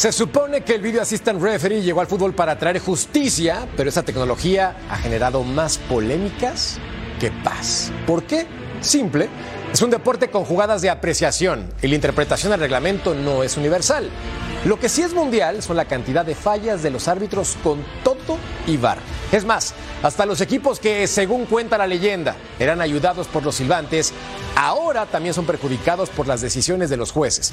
Se supone que el Video Assistant Referee llegó al fútbol para traer justicia, pero esa tecnología ha generado más polémicas que paz. ¿Por qué? Simple. Es un deporte con jugadas de apreciación y la interpretación del reglamento no es universal. Lo que sí es mundial son la cantidad de fallas de los árbitros con Toto y VAR. Es más, hasta los equipos que, según cuenta la leyenda, eran ayudados por los silbantes, ahora también son perjudicados por las decisiones de los jueces.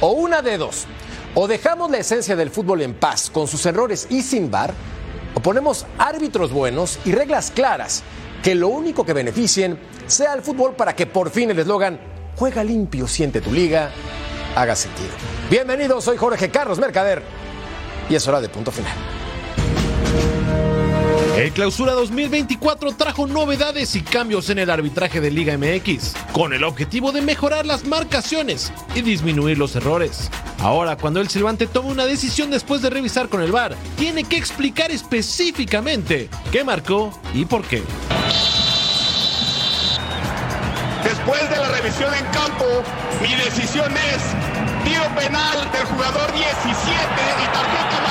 O una de dos. O dejamos la esencia del fútbol en paz con sus errores y sin VAR, o ponemos árbitros buenos y reglas claras que lo único que beneficien sea el fútbol para que por fin el eslogan Juega limpio, siente tu liga haga sentido. Bienvenidos, soy Jorge Carlos Mercader y es hora de punto final. El Clausura 2024 trajo novedades y cambios en el arbitraje de Liga MX, con el objetivo de mejorar las marcaciones y disminuir los errores. Ahora, cuando el silbante toma una decisión después de revisar con el VAR, tiene que explicar específicamente qué marcó y por qué. Después de la revisión en campo, mi decisión es tiro penal del jugador 17 y tarjeta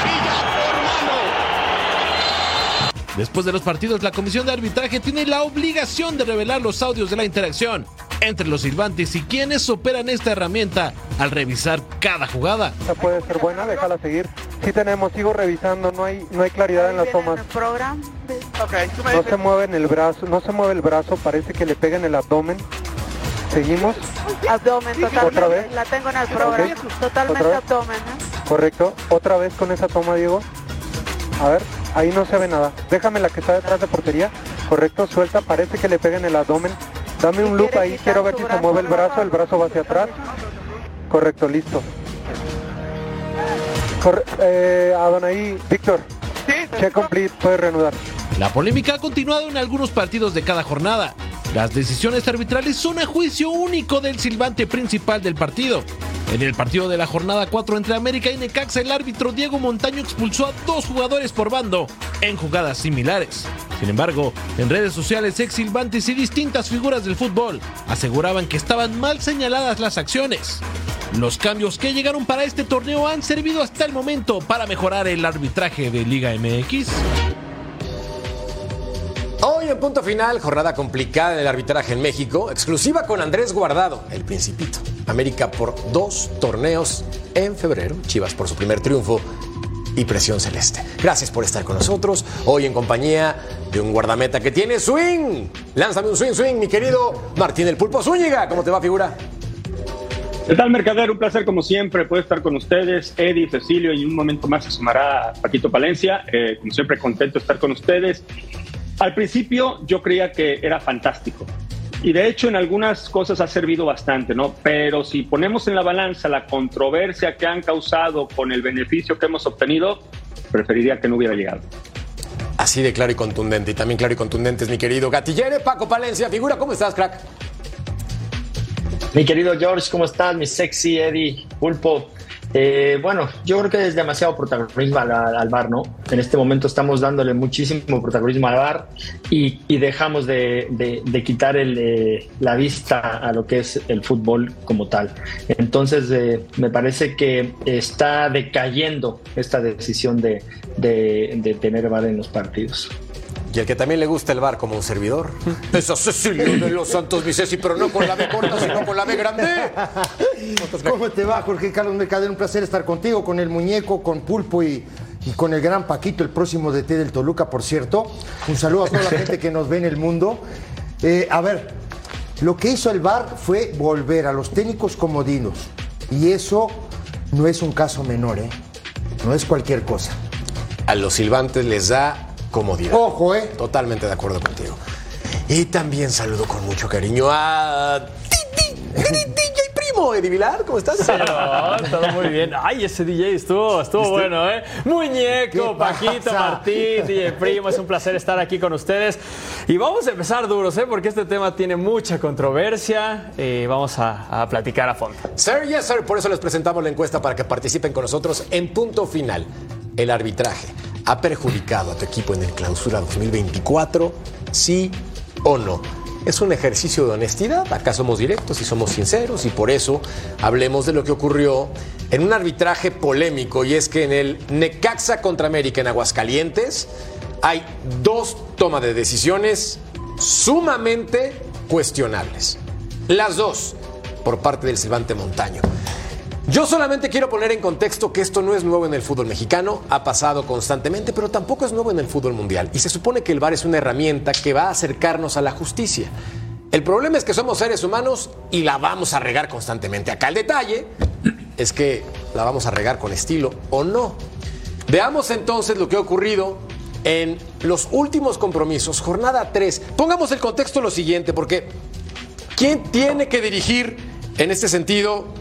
Después de los partidos, la comisión de arbitraje tiene la obligación de revelar los audios de la interacción entre los silbantes y quienes operan esta herramienta al revisar cada jugada. Esta puede ser buena, déjala seguir. Sí tenemos, sigo revisando, no hay, no hay claridad en las tomas. No se mueve en el brazo, no se mueve el brazo, parece que le pega en el abdomen. Seguimos. Abdomen, totalmente. ¿Otra vez? La tengo en el programa. Totalmente abdomen. ¿eh? Correcto. Otra vez con esa toma, Diego. A ver, ahí no se ve nada. Déjame la que está detrás de portería. Correcto, suelta, parece que le pega en el abdomen. Dame un loop ahí, quiero ver si se mueve el brazo, el brazo va hacia atrás. Correcto, listo. Corre eh, Adonai, Víctor. Check complete, puedes reanudar. La polémica ha continuado en algunos partidos de cada jornada. Las decisiones arbitrales son a juicio único del silbante principal del partido. En el partido de la jornada 4 entre América y Necaxa, el árbitro Diego Montaño expulsó a dos jugadores por bando en jugadas similares. Sin embargo, en redes sociales, ex silbantes y distintas figuras del fútbol aseguraban que estaban mal señaladas las acciones. Los cambios que llegaron para este torneo han servido hasta el momento para mejorar el arbitraje de Liga MX. Hoy en punto final, jornada complicada en el arbitraje en México, exclusiva con Andrés Guardado, el Principito. América por dos torneos en febrero, Chivas por su primer triunfo y presión celeste. Gracias por estar con nosotros, hoy en compañía de un guardameta que tiene swing. Lánzame un swing, swing, mi querido Martín el Pulpo Zúñiga. ¿Cómo te va, figura? ¿Qué tal, Mercader? Un placer, como siempre, poder estar con ustedes. Eddie, Cecilio, y en un momento más se sumará Paquito Palencia. Eh, como siempre, contento de estar con ustedes. Al principio yo creía que era fantástico. Y de hecho en algunas cosas ha servido bastante, ¿no? Pero si ponemos en la balanza la controversia que han causado con el beneficio que hemos obtenido, preferiría que no hubiera llegado. Así de claro y contundente. Y también claro y contundente es mi querido Gatillere, Paco Palencia. Figura, ¿cómo estás, crack? Mi querido George, ¿cómo estás? Mi sexy Eddie Pulpo. Eh, bueno, yo creo que es demasiado protagonismo al, al VAR, ¿no? En este momento estamos dándole muchísimo protagonismo al VAR y, dejamos de, quitar el, eh, la vista a lo que es el fútbol como tal. Entonces, eh, me parece que está decayendo esta decisión de, de- tener VAR en los partidos. Y el que también le gusta el bar como un servidor. Es a Cecilio de los Santos Vicesi, pero no con la B corta, sino con la B grande. ¿Cómo te va, Jorge Carlos Mercader? Un placer estar contigo, con el muñeco, con Pulpo y, y con el gran Paquito, el próximo DT del Toluca, por cierto. Un saludo a toda la gente que nos ve en el mundo. Eh, a ver, lo que hizo el VAR fue volver a los técnicos comodinos. Y eso no es un caso menor, ¿eh? No es cualquier cosa. A los silbantes les da comodidad. Ojo, ¿eh? Totalmente de acuerdo contigo. Y también saludo con mucho cariño a Titi, DJ Primo, Eddie Vilar, ¿cómo estás? No, todo muy bien. Ay, ese DJ estuvo, estuvo bueno, ¿eh? Muñeco, ¿Qué Paquito? Martín, DJ Primo, es un placer estar aquí con ustedes. Y vamos a empezar duros, ¿eh? Porque este tema tiene mucha controversia. Eh, vamos a, a platicar a fondo. Sir, yes, sir. Por eso les presentamos la encuesta para que participen con nosotros en punto final. ¿El arbitraje ha perjudicado a tu equipo en el clausura 2024? ¿Sí o no? Es un ejercicio de honestidad. Acá somos directos y somos sinceros y por eso hablemos de lo que ocurrió en un arbitraje polémico y es que en el Necaxa contra América en Aguascalientes hay dos tomas de decisiones sumamente cuestionables. Las dos por parte del Silvante Montaño. Yo solamente quiero poner en contexto que esto no es nuevo en el fútbol mexicano, ha pasado constantemente, pero tampoco es nuevo en el fútbol mundial. Y se supone que el VAR es una herramienta que va a acercarnos a la justicia. El problema es que somos seres humanos y la vamos a regar constantemente. Acá el detalle es que la vamos a regar con estilo o no. Veamos entonces lo que ha ocurrido en los últimos compromisos, jornada 3. Pongamos el contexto lo siguiente, porque ¿quién tiene que dirigir en este sentido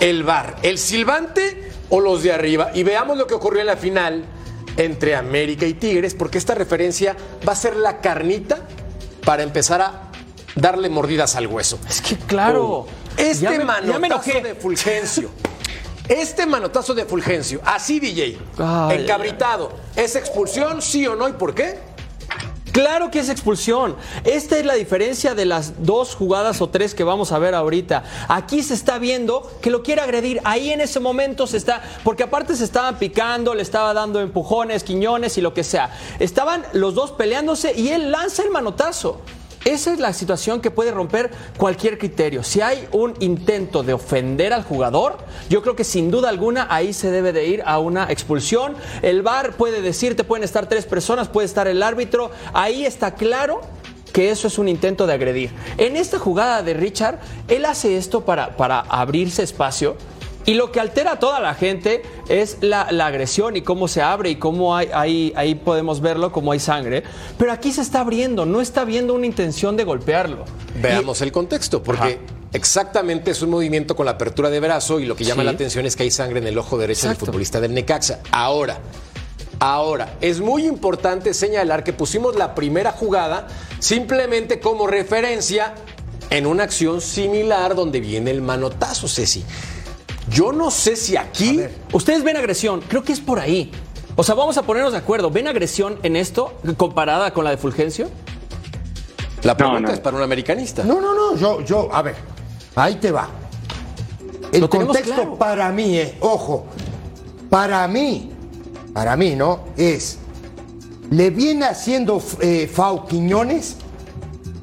el VAR? ¿El silbante o los de arriba? Y veamos lo que ocurrió en la final entre América y Tigres, porque esta referencia va a ser la carnita para empezar a darle mordidas al hueso. Es que claro. Este Ya me- ya me manotazo de Fulgencio. Este manotazo de Fulgencio, así DJ, Ay, encabritado, ¿es expulsión, sí o no y por qué? Claro que es expulsión. Esta es la diferencia de las dos jugadas o tres que vamos a ver ahorita. Aquí se está viendo que lo quiere agredir. Ahí en ese momento se está. Porque aparte se estaban picando, le estaba dando empujones, quiñones y lo que sea. Estaban los dos peleándose y él lanza el manotazo. Esa es la situación que puede romper cualquier criterio. Si hay un intento de ofender al jugador, yo creo que sin duda alguna ahí se debe de ir a una expulsión. El VAR puede decirte, pueden estar tres personas, puede estar el árbitro. Ahí está claro que eso es un intento de agredir. En esta jugada de Richard, él hace esto para, para abrirse espacio. Y lo que altera a toda la gente es la, la agresión y cómo se abre y cómo hay, ahí, ahí podemos verlo, cómo hay sangre. Pero aquí se está abriendo, no está viendo una intención de golpearlo. Veamos el contexto, porque exactamente es un movimiento con la apertura de brazo y lo que llama Sí. la atención es que hay sangre en el ojo derecho Exacto. del futbolista del Necaxa. Ahora, ahora, es muy importante señalar que pusimos la primera jugada simplemente como referencia en una acción similar donde viene el manotazo, Ceci. Yo no sé si aquí... Ustedes ven agresión, creo que es por ahí. O sea, vamos a ponernos de acuerdo. ¿Ven agresión en esto comparada con la de Fulgencio? La pregunta no. es para un americanista. No, no, no, yo, yo, a ver, ahí te va. El Lo contexto claro. para mí, eh, ojo, para mí, para mí, ¿no? Es, le viene haciendo eh, FAU Quiñones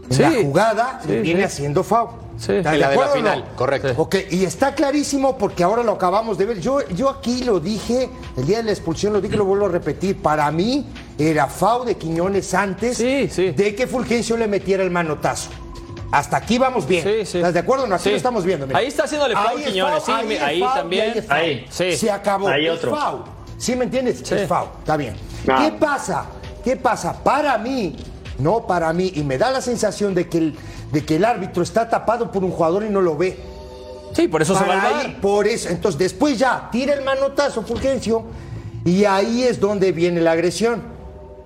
en Sí. la jugada, Sí, le viene sí. haciendo FAU. Sí. ¿Estás En la de la no? final, correcto. Ok, y está clarísimo porque ahora lo acabamos de ver. Yo, yo aquí lo dije, el día de la expulsión lo dije, lo vuelvo a repetir. Para mí era FAU de Quiñones antes Sí, sí. de que Fulgencio le metiera el manotazo. Hasta aquí vamos bien. Sí, sí. ¿Estás de acuerdo? No, aquí Sí. lo estamos viendo. mira. Ahí está haciéndole Ahí es Quiñones, sí, ahí ahí y también. ahí. Ahí. Sí. Se acabó. Es otro. ¿Sí me entiendes? Sí. Es foul. Está bien. No. ¿Qué pasa? ¿Qué pasa? Para mí, no para mí, y me da la sensación de que el, de que el árbitro está tapado por un jugador y no lo ve. Sí, por eso se va al ahí, por eso. Entonces, después ya tira el manotazo Fulgencio y ahí es donde viene la agresión.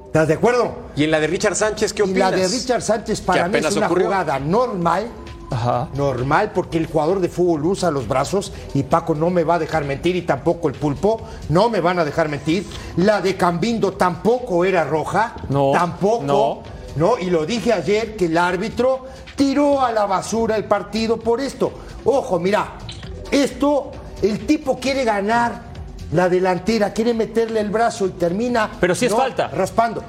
¿Estás de acuerdo? ¿Y en la de Richard Sánchez qué Y opinas? la de Richard Sánchez para mí es una ocurrió. jugada normal. Ajá. Normal, porque el jugador de fútbol usa los brazos y Paco no me va a dejar mentir y tampoco el pulpo, no me van a dejar mentir. La de Cambindo tampoco era roja, No, tampoco, no. No. Y lo dije ayer que el árbitro tiró a la basura el partido por esto. Ojo, mira, esto, el tipo quiere ganar la delantera, quiere meterle el brazo y termina. Pero sí es no, falta. Raspando.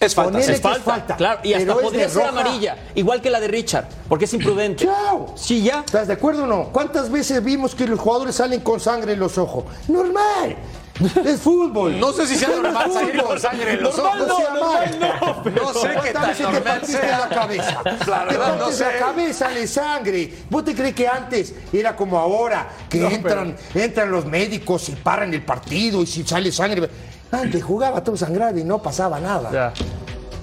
Es falta, Es falta, claro. Y hasta pero es podría de ser roja. amarilla, igual que la de Richard, porque es imprudente. Chao. Sí, ya. ¿Estás de acuerdo o no? ¿Cuántas veces vimos que los jugadores salen con sangre en los ojos? Normal. Es fútbol. No sé si sea normal salir con sangre en los Normal ojos. No, sea mal. No sé qué ¿Cuántas tan veces te normal partiste sea. la cabeza? La te verdad, no partes sé. la cabeza, sale sangre. ¿Vos te crees que antes era como ahora? Que entran, entran los médicos y paran el partido y si sale sangre. Antes jugaba todo sangrado y no pasaba nada. Ya.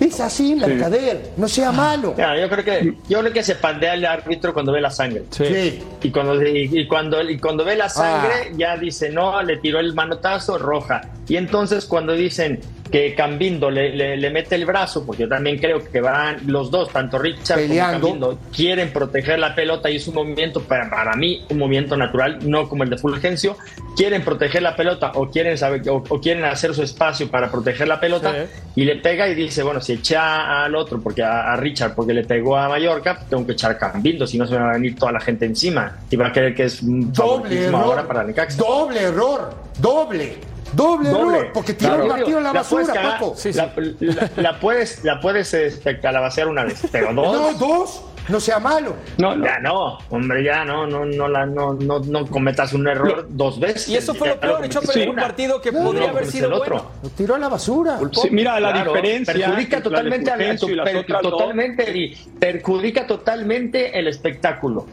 Es así, mercader. No sea malo. Ya, yo creo que yo creo que se pandea el árbitro cuando ve la sangre. Sí. Sí. Y cuando, y, y cuando, y cuando ve la sangre, Ah. ya dice, no, le tiró el manotazo, roja. Y entonces cuando dicen que Cambindo le, le- le mete el brazo, porque yo también creo que van los dos, tanto Richard Peleando. como Cambindo, quieren proteger la pelota y es un movimiento para, para mí un movimiento natural, no como el de Fulgencio, quieren proteger la pelota o quieren saber o, o quieren hacer su espacio para proteger la pelota Sí. y le pega y dice, bueno, si echa al otro, porque a, a Richard, porque le pegó a Mallorca, tengo que echar a Cambindo, si no se me va a venir toda la gente encima y va a creer que es un Doble favoritismo ahora error. para Necaxa. Doble error. Doble. Doble, Doble. error. Porque tiró Claro. la, tiró la basura, cagar, Paco. la, la- la puedes, la puedes este, calabacear una vez, pero No, dos. dos. No sea malo. No, no. Ya no, hombre, ya no, no, no, la, no, no, no cometas un error dos veces. Y eso fue lo peor, echó a perder un partido que No, podría no, haber sido el otro. bueno. Lo tiró a la basura. Sí, mira, la Claro, diferencia. perjudica la totalmente, a- y per- dos. totalmente y perjudica totalmente el espectáculo.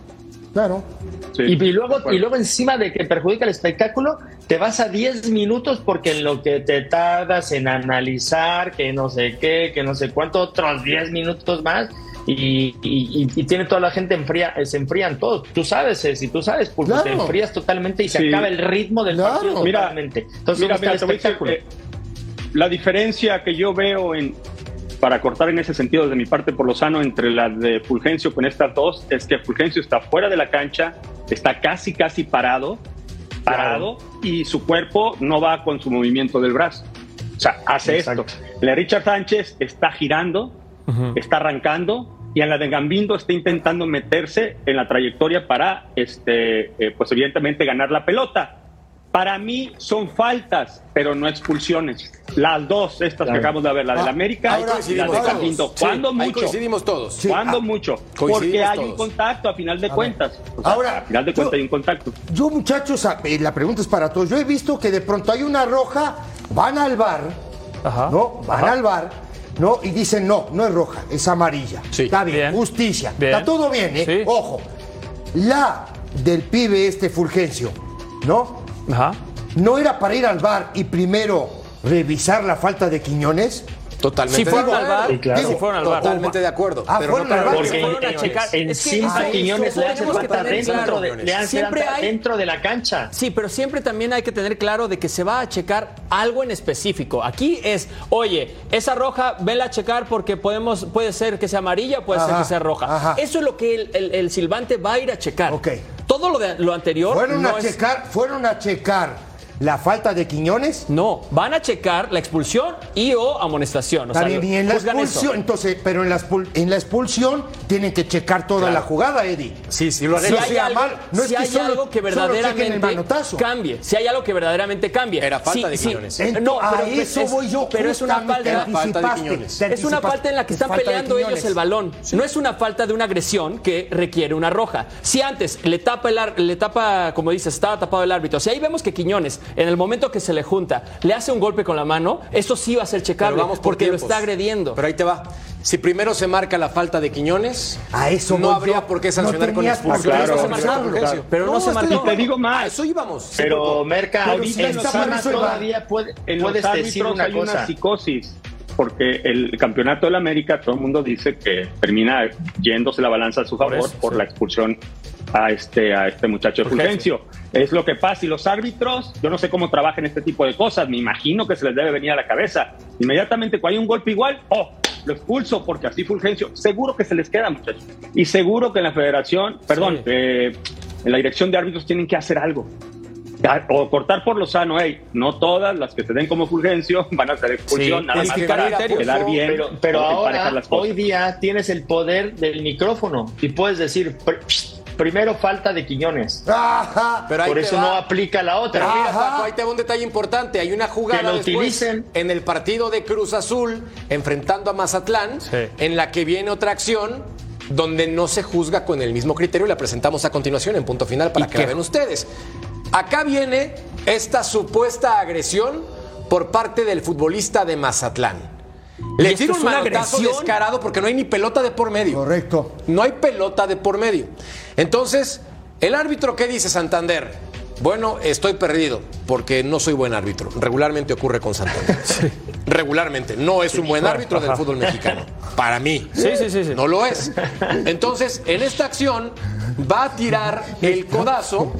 Claro. Sí, y, y luego, y luego encima de que perjudica el espectáculo, te vas a 10 minutos porque en lo que te tardas en analizar, que no sé qué, que no sé cuánto, otros 10 minutos más. Y, y- y- y tiene toda la gente enfría, se enfrían todos. Tú sabes, si tú sabes, te Claro. enfrías totalmente y se Sí. acaba el ritmo del Claro. partido Mira, totalmente. Entonces, Mira, ¿dónde mira, te el decir, espectáculo? eh, la diferencia que yo veo en para cortar en ese sentido de mi parte por lo sano entre la de Fulgencio con estas dos es que Fulgencio está fuera de la cancha, está casi casi parado, parado y su cuerpo no va con su movimiento del brazo. O sea, hace Exacto. esto. La de Richard Sánchez está girando, está arrancando y en la de Gambindo está intentando meterse en la trayectoria para, este, eh, pues evidentemente ganar la pelota. Para mí son faltas, pero no expulsiones. Las dos, estas que acabamos de ver, la del Ah, América ahora y la de. Sí, ¿Cuándo ahí mucho? coincidimos todos. Sí. ¿Cuándo ah, mucho? coincidimos Porque hay todos. un contacto a final de cuentas. O sea, Ahora, a final de yo- cuentas hay un contacto. Yo, muchachos, eh, la pregunta es para todos. Yo he visto que de pronto hay una roja, van al bar, Ajá. ¿no? Van al bar, ¿no? Y dicen, no, no es roja, es amarilla. Sí. Está bien, Bien. justicia. Bien. Está todo bien, ¿eh? Sí. Ojo. La del pibe este Fulgencio, ¿no? Ajá. ¿No era para ir al bar y primero revisar la falta de Quiñones? Totalmente Si fueron de al acuerdo. bar, Sí, claro. si fueron al bar. Totalmente de acuerdo. Ah, pero fueron no al para bar. Porque fueron a checar. en Es que encima Quiñones le hace falta dentro, claro. de, le hace Siempre falta hay- dentro de la cancha. Sí, pero siempre también hay que tener claro de que se va a checar algo en específico. Aquí es, oye, esa roja, vela a checar porque podemos, puede ser que sea amarilla, puede ser que sea roja. ajá. Eso es lo que el, el- el silbante va a ir a checar. Ok. Todo lo, de, lo anterior ¿Fueron no a es- checar, fueron a checar la falta de Quiñones? No, van a checar la expulsión y o amonestación. O sea, bien, y en la expulsión, entonces, pero en la, expul- en la expulsión tienen que checar toda la jugada, Eddie. Sí, sí lo Si hay, sea algo, mal, no es que hay solo- algo que verdaderamente cambie, si hay algo que verdaderamente cambie. Era falta Sí, de sí. Quiñones. No, a pero eso es, voy yo. pero es una falta. falta de Quiñones. Es una falta en la que Es están peleando ellos el balón. No es una falta de una agresión que requiere una roja. Si antes le tapa el ar- le tapa, como dices, estaba tapado el árbitro. Si ahí vemos que Quiñones, en el momento que se le junta, le hace un golpe con la mano, eso sí va a ser checable vamos por porque lo está agrediendo. Pero ahí te va. Si primero se marca la falta de Quiñones, A eso no voy habría yo. por qué No sancionar con tenías por qué expulsión. Claro, Eso se marcó sancionarlo, con Fulgencio. Pero no se marcó. Y te digo más. A eso íbamos. Pero. Merca, Pero ahorita si en va. todavía puede- En puedes decir una hay una psicosis, porque el campeonato del América, todo el mundo dice que termina yéndose la balanza a su favor por, eso, sí. la expulsión a este, a este muchacho de Fulgencio. Fulgencio. Es lo que pasa. Y los árbitros, yo no sé cómo trabajan este tipo de cosas, me imagino que se les debe venir a la cabeza. Inmediatamente cuando hay un golpe igual, oh, lo expulso porque así Fulgencio. Seguro que se les queda, muchachos. Y seguro que en la federación, perdón, Sí. eh, en la dirección de árbitros tienen que hacer algo. O cortar por lo sano, hey, no todas las que se den como Fulgencio van a ser expulsión, Sí, nada más para quedar bien. Pero, ahora, las cosas. hoy día, tienes el poder del micrófono y puedes decir, primero falta de Quiñones. Ajá. Pero ahí Por eso va. no aplica la Pero otra. mira, Ajá. Paco, ahí te va un detalle importante. Hay una jugada Que lo después utilicen. en el partido de Cruz Azul enfrentando a Mazatlán, Sí. en la que viene otra acción donde no se juzga con el mismo criterio y la presentamos a continuación en punto final para ¿Y que la vean ustedes. Acá viene esta supuesta agresión por parte del futbolista de Mazatlán. ¿Y Le tira es un una manotazo agresión? descarado porque no hay ni pelota de por medio. Correcto. No hay pelota de por medio. Entonces, ¿el árbitro qué dice Santander? Bueno, estoy perdido porque no soy buen árbitro. Regularmente ocurre con Santander. Regularmente. No es un buen árbitro del fútbol mexicano. Para mí. Sí, sí, sí, sí. No lo es. Entonces, en esta acción, va a tirar el codazo.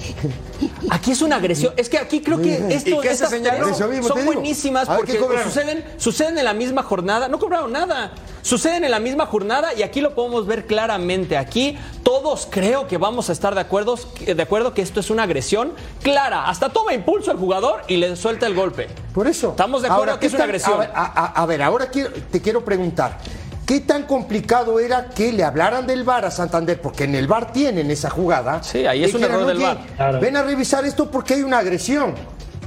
Aquí es una agresión. Es que aquí creo que esto, ¿Y qué se estas señaló? te son buenísimas porque suceden, suceden en la misma jornada. No cobraron nada. Suceden en la misma jornada y aquí lo podemos ver claramente. Aquí todos creo que vamos a estar de acuerdo, de acuerdo que esto es una agresión clara. Hasta toma impulso al jugador y le suelta el golpe. Por eso. Estamos de acuerdo Ahora, que es ¿qué una tan- agresión. A ver, a- ver, ahora quiero- te quiero preguntar. ¿Qué tan complicado era que le hablaran del VAR a Santander? Porque en el VAR tienen esa jugada. Sí, ahí es un error del "Oye, VAR". Claro. Ven a revisar esto porque hay una agresión.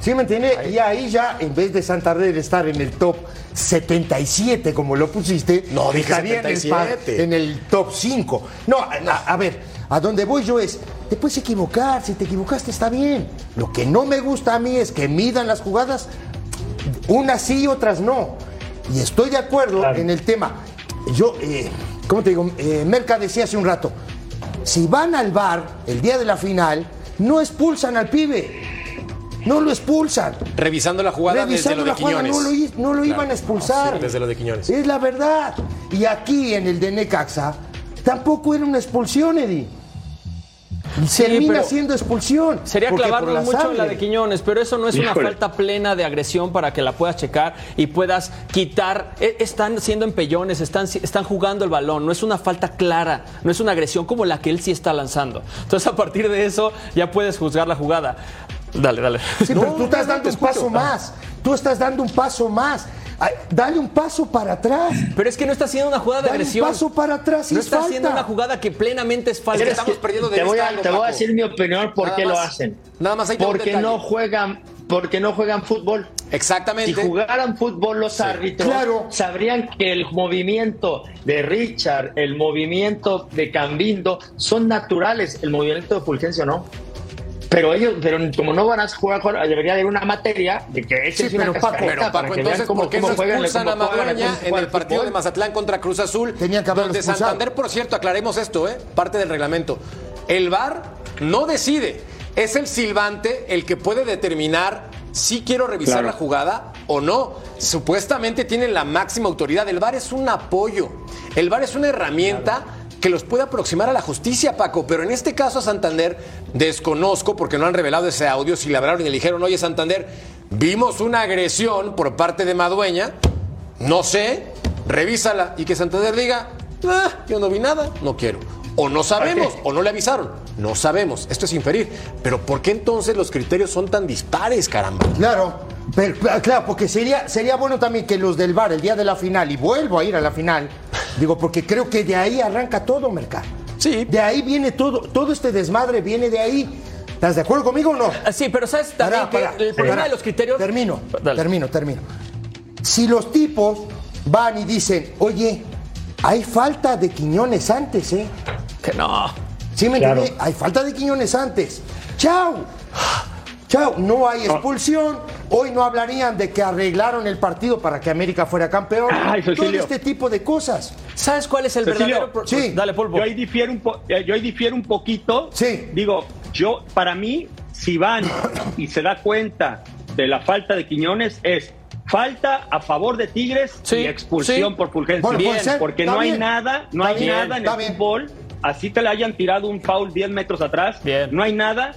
¿Sí me entiende? Y ahí ya, en vez de Santander estar en el top 77, como lo pusiste, No, estaría en el, pa- 77. en el top 5. No, a, a ver, a donde voy yo es, te puedes equivocar, si te equivocaste está bien. Lo que no me gusta a mí es que midan las jugadas, unas sí y otras no. Y estoy de acuerdo Claro. en el tema. Yo, eh, ¿cómo te digo? Eh, Merca decía hace un rato, si van al bar el día de la final, no expulsan al pibe. No lo expulsan. Revisando la jugada desde Revisando lo de la jugada, Quiñones. no lo, i- no lo iban a expulsar. Sí, desde lo de Quiñones. Es la verdad. Y aquí en el de Necaxa, tampoco era una expulsión, Eddie. Termina pero- siendo expulsión. Sería clavarnos mucho en la de Quiñones, pero eso no es una falta plena de agresión para que la puedas checar y puedas quitar. E- Están siendo empellones, están, están jugando el balón, no es una falta clara, no es una agresión como la que él sí está lanzando. Entonces, a partir de eso, ya puedes juzgar la jugada. Dale, dale. Sí, pero tú estás no, dando un paso más. Tú estás dando un paso más. Ay, Dale un paso para atrás. Pero es que no está haciendo una jugada de Dale un agresión. paso para atrás y no es está falta. haciendo una jugada que plenamente es falta. Es que ¿Crees estamos que- perdiendo de te voy a, algo, te voy a decir mi opinión por Nada qué lo hacen. nada más un porque no juegan, porque no juegan fútbol. Exactamente. Si jugaran fútbol los árbitros, claro. sabrían que el movimiento de Richard, el movimiento de Cambindo son naturales, el movimiento de Fulgencio no. Pero ellos, pero como no van a jugar, jugar, debería haber una materia de que ese Sí, es una pero Paco, Pero para Paco, que entonces, cómo, ¿por qué no expulsan a Madueña en el partido de Mazatlán contra Cruz Azul? Tenían que haberlo Donde expulsado. Santander, por cierto, aclaremos esto, ¿eh? parte del reglamento. El VAR no decide. Es el silbante el que puede determinar si quiero revisar Claro. la jugada o no. Supuestamente tienen la máxima autoridad. El VAR es un apoyo. El VAR es una herramienta que los puede aproximar a la justicia, Paco. Pero en este caso a Santander desconozco porque no han revelado ese audio. Si le hablaron y le dijeron, oye Santander, vimos una agresión por parte de Madueña. No sé, revísala y que Santander diga, "Ah, yo no vi nada, no quiero. O no sabemos, o no le avisaron. No sabemos, esto es inferir. Pero ¿por qué entonces los criterios son tan dispares, caramba? Claro, pero, claro, porque sería, sería bueno también que los del bar el día de la final, y vuelvo a ir a la final, digo, porque creo que de ahí arranca todo, Mercado. Sí. De ahí viene todo, todo este desmadre viene de ahí. ¿Estás de acuerdo conmigo o no? Ah, Sí, pero sabes también Pará, que pará, el problema pará. de los criterios. Termino, Dale. termino, termino. Si los tipos van y dicen, oye, hay falta de Quiñones antes, ¿eh? Que no. ¿Sí me Claro. entiende? Hay falta de Quiñones antes. ¡Chao! ¡Chao! No hay expulsión. Hoy no hablarían de que arreglaron el partido para que América fuera campeón. Ay, Todo este tipo de cosas. ¿Sabes cuál es el Cecilio, verdadero sí. Dale, Pulpo. Yo ahí difiero un, po- eh, yo ahí difiero un poquito. Sí. Digo, yo, para mí, si van y se da cuenta de la falta de Quiñones, es falta a favor de Tigres Sí, y expulsión sí. por Fulgencio. Bueno, porque no hay nada, no hay bien, nada en el bien. fútbol. Así te le hayan tirado un foul 10 metros atrás. Bien. No hay nada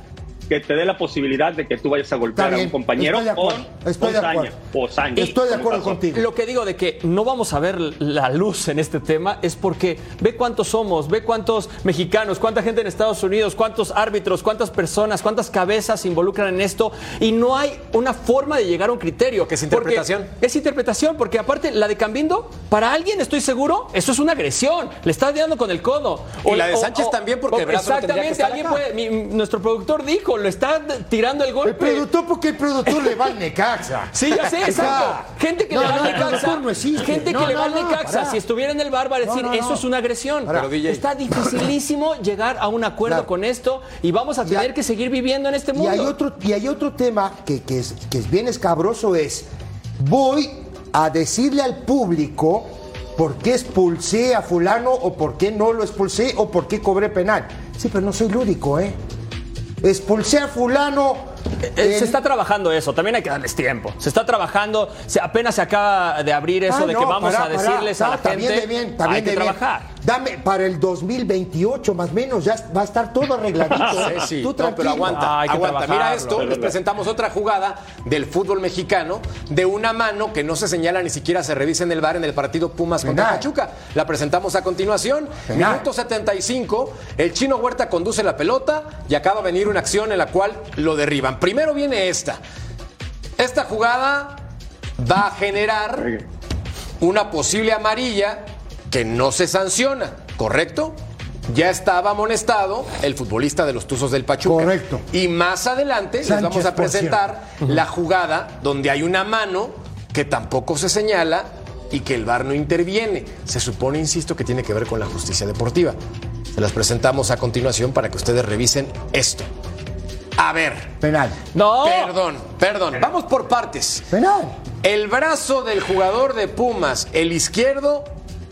que te dé la posibilidad de que tú vayas a golpear Está a un compañero estoy de acuerdo, con, estoy con de saña, acuerdo. o saña, Estoy de acuerdo contigo. Lo que digo de que no vamos a ver la luz en este tema es porque ve cuántos somos, ve cuántos mexicanos, cuánta gente en Estados Unidos, cuántos árbitros, cuántas personas, cuántas cabezas se involucran en esto y no hay una forma de llegar a un criterio. Que es interpretación. Es interpretación, porque aparte la de Cambindo, para alguien estoy seguro, eso es una agresión. Le estás dando con el codo. Y la de Sánchez también, porque el brazo no tendría que Exactamente, estar alguien acá. puede, mi- nuestro productor dijo, lo está tirando el El golpe. productor, porque el productor le va al Necaxa. Sí, ya sé, exacto. Gente que No, le va no, al el Necaxa. no. Gente que le va al Necaxa. Si estuviera en el bar va a decir, eso es una agresión. Pero. Está dificilísimo llegar a un acuerdo Claro. con esto y vamos a Y tener hay- que seguir viviendo en este Y mundo. hay otro, y hay otro tema que, que es, que es bien escabroso, es voy a decirle al público por qué expulsé a fulano o por qué no lo expulsé o por qué cobré penal. Sí, pero no soy lúdico, ¿eh? Expulsé a fulano. Eh, en- Se está trabajando eso, también hay que darles tiempo. Se está trabajando, se, apenas se acaba de abrir eso Ah, de no, que vamos pará, a pará, decirles a la está gente. bien de bien, está hay bien que trabajar. Dame para el 2028 más o menos, ya va a estar todo arregladito. ¿eh? Sí, sí. Tú No, pero aguanta, que aguanta. Mira esto, les presentamos otra jugada del fútbol mexicano de una mano que no se señala ni siquiera se revisa en el bar en el partido Pumas contra Penal. Pachuca. La presentamos a continuación. Penal. Minuto 75, el chino Huerta conduce la pelota y acaba de venir una acción en la cual lo derriban. Primero viene esta. Esta jugada va a generar una posible amarilla que no se sanciona, ¿correcto? Ya estaba amonestado el futbolista de los Tuzos del Pachuca. Correcto. Y más adelante les vamos a presentar la jugada donde hay una mano que tampoco se señala y que el VAR no interviene. Se supone, insisto, que tiene que ver con la justicia deportiva. Se las presentamos a continuación para que ustedes revisen esto. A ver, Penal. No. perdón, perdón. Vamos por partes. Penal. El brazo del jugador de Pumas, el izquierdo,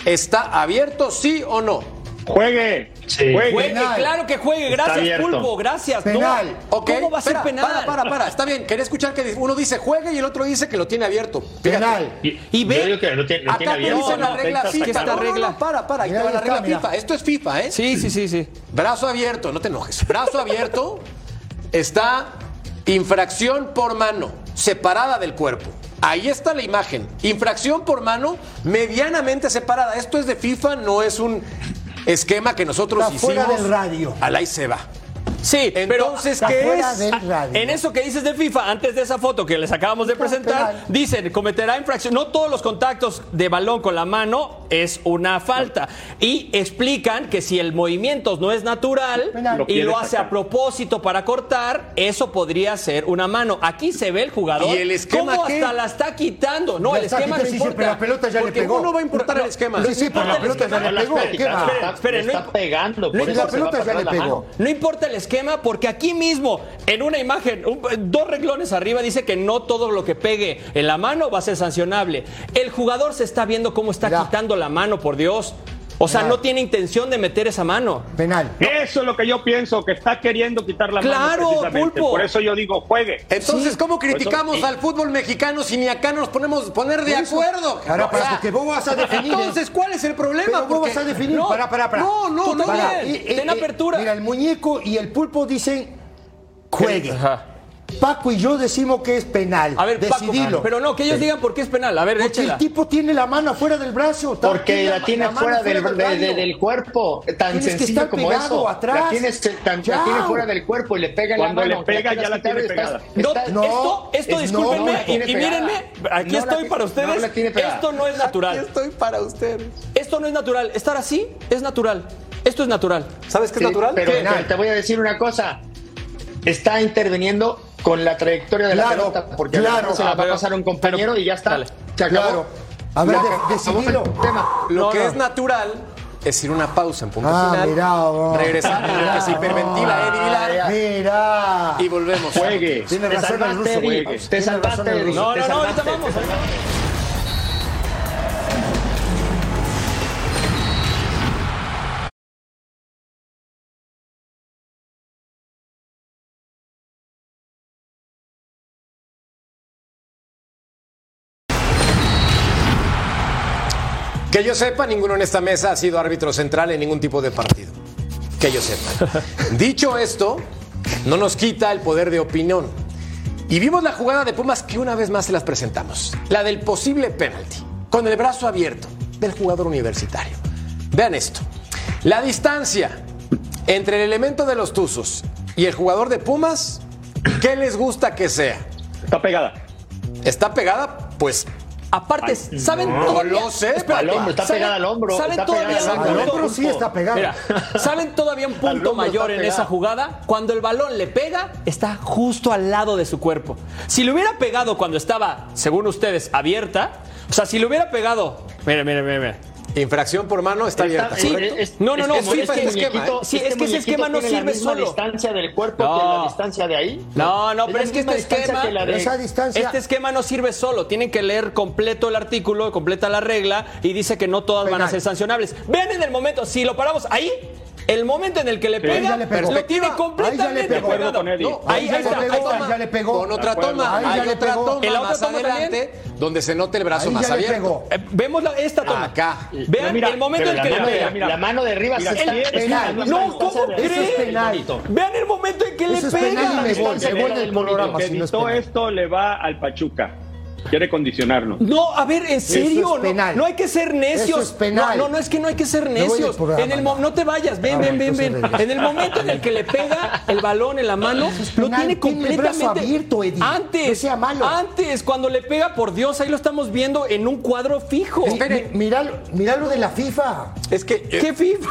¿está abierto, sí o no? Juegue. Sí. Juegue. Penal. claro que juegue. Gracias. Pulpo. Gracias. No. Penal. Ok, ¿Cómo va a ser penal? Para, para, para. Está bien, quería escuchar que uno dice juegue y el otro dice que lo tiene abierto. Fíjate. Penal. Y, Y ve- yo digo que lo tiene, lo tiene Acá te abierto. dice la no, regla Intenta FIFA. que esta No, no, no, regla- para, para, ahí te va la regla mira. FIFA. Esto es FIFA, ¿eh? Sí, sí, sí, sí. Brazo abierto, no te enojes. Brazo abierto está infracción por mano, separada del cuerpo. Ahí está la imagen. Infracción por mano medianamente separada. Esto es de FIFA, no es un esquema que nosotros Está hicimos. fuera del radio. Al ahí se va. Sí, Entonces, pero ¿qué es? radio. En eso que dices de FIFA, antes de esa foto que les acabamos de presentar, dicen, cometerá infracción. No todos los contactos de balón con la mano es una falta. Y explican que si el movimiento no es natural. Lo y lo hace sacar. a propósito para cortar, eso podría ser una mano. Aquí se ve el jugador. ¿Y el esquema cómo qué? hasta la está quitando. No, Ya el esquema no sí, importa. pero la pelota ya le Porque pegó. ¿Cómo no va a importar No, el esquema? Sí, sí, pero la pelota ya le No, pegó. espere, ¿Qué va? espere, Espere, le no está pegando. Le- la pelota ya le pegó. No importa el esquema, porque aquí mismo, en una imagen, un- dos reglones arriba, dice que no todo lo que pegue en la mano va a ser sancionable. El jugador se está viendo cómo está Mira. quitando la mano, por Dios. O sea, no tiene intención de meter esa mano. Penal. Eso es lo que yo pienso, que está queriendo quitar la Claro, mano precisamente. Pulpo. Por eso yo digo, juegue. Entonces, ¿cómo eso- criticamos al fútbol mexicano si ni acá nos ponemos poner de acuerdo? Ahora, para sea, porque vos vas a definir. Entonces, ¿cuál es el problema? Pero vos vas a definir. No, para, para, para. no, no, Tú no. Para, Ten apertura. Mira, el muñeco y el pulpo dicen juegue. Ajá. Paco y yo decimos que es penal. A ver, Paco, Decidilo. pero no, que ellos digan por qué es penal. A ver, Porque échala. el tipo tiene la mano afuera del brazo. Porque aquí la tiene mano fuera del, de- radio. de- del cuerpo, tan Tienes que sencillo estar como pegado eso. atrás. La, tienes, tan- la Ya. tiene fuera del cuerpo y le pega en Cuando la le mano. aunque pega, ya la tiene pegada. estás- No, estás- No, esto, esto es- discúlpenme, no la y, y mírenme, aquí No la estoy para ustedes. la esto no es natural. estoy para ustedes. Esto no es natural. Estar así es natural. Esto es natural. ¿Sabes qué Sí, es natural? Pero, pero te voy a decir una cosa. Está interviniendo con la trayectoria de Claro, la pelota, porque claro. se la Ah, va a pero- pasar un compañero y ya está. Dale. Se acabó. Claro. A ver, decidilo. el tema. Lo No, que no. es natural es ir una pausa en punto Ah, final. mira, oh. regresar en lo que se hiperventila Eddie Vilar Mira. y volvemos. Juegue. Tiene Te razón el salvaste, ruso. Te salvaste, el Eddie. ruso. No, Te no, no, ahorita salvaste. vamos. Que yo sepa, ninguno en esta mesa ha sido árbitro central en ningún tipo de partido. Que yo sepa. Dicho esto, no nos quita el poder de opinión. Y vimos la jugada de Pumas que una vez más se las presentamos. La del posible penalti, con el brazo abierto del jugador universitario. Vean esto. La distancia entre el elemento de los Tuzos y el jugador de Pumas, ¿qué les gusta que sea? Está pegada. ¿Está pegada? Pues Aparte, ¿saben no todavía? lo sé, Espérate, Al hombro, está ¿saben- pegada al hombro, ¿Saben está todavía pegada al hombro sí está pegado. Mira, ¿saben todavía un punto mayor en esa jugada? Cuando el balón le pega, está justo al lado de su cuerpo. Si le hubiera pegado cuando estaba, según ustedes, abierta, o sea, si le hubiera pegado, mire, mire, mire, mire. Infracción por mano está Está- abierta. sí, No, no, no, sí, es que- muñequito- sí, es que ese esquema no la sirve misma solo. distancia del cuerpo No. que la distancia de ahí. No, no, Es pero la es que este distancia esquema, que la de- Esa distancia. este esquema no sirve solo. Tienen que leer completo el artículo, completa la regla y dice que no todas van a ser sancionables. Vean en el momento, si lo paramos ahí, El momento en el que le pega, le lo tiene Ahí ya le completamente pegado. con Eddie. No, Ahí, ya ahí le está, pegó, ahí está. ya le pegó. Con otra toma, Ahí hay le otra pegó. toma ¿En la otra más toma adelante donde se nota el brazo Ahí más abierto. Eh, vemos la- esta toma. Acá. Vean Mira, el momento en el que le pega. la mano de arriba sí está No, ¿cómo crees? penal. Vean el momento en que le pega. me voy. del programa esto le va al Pachuca. Quiere condicionarnos. No, a ver, en serio, es no, penal. no hay que ser necios. Eso es penal. No, no, no es que no hay que ser necios. programa, En el no. no te vayas, ven, Ah, ven, ven, ven. En el momento en el que le pega el balón en la mano, es lo tiene tiene el brazo completamente abierto, Eddie. Antes, No sea malo. antes, cuando le pega, por Dios, ahí lo estamos viendo en un cuadro fijo. Esperen. Mi- Mira, mira lo de la FIFA. Es que eh, ¿Qué FIFA?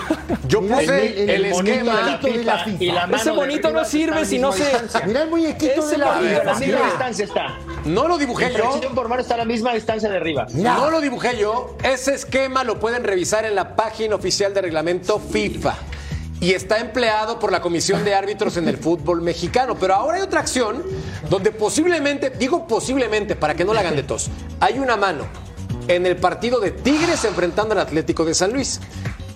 yo puse el- el, esquema. de la de la FIFA FIFA. y la mano Ese bonito no sirve si no se-. Mira el muñequito Ese de la FIFA. Mira. distancia está. No lo dibujé yo. Precisión por mano está a la misma distancia de arriba. Mira. No lo dibujé yo. Ese esquema lo pueden revisar en la página oficial de reglamento FIFA. Y está empleado por la Comisión de Árbitros en el fútbol mexicano. Pero ahora hay otra acción donde posiblemente, digo posiblemente para que no la hagan de tos, hay una mano en el partido de Tigres enfrentando al Atlético de San Luis.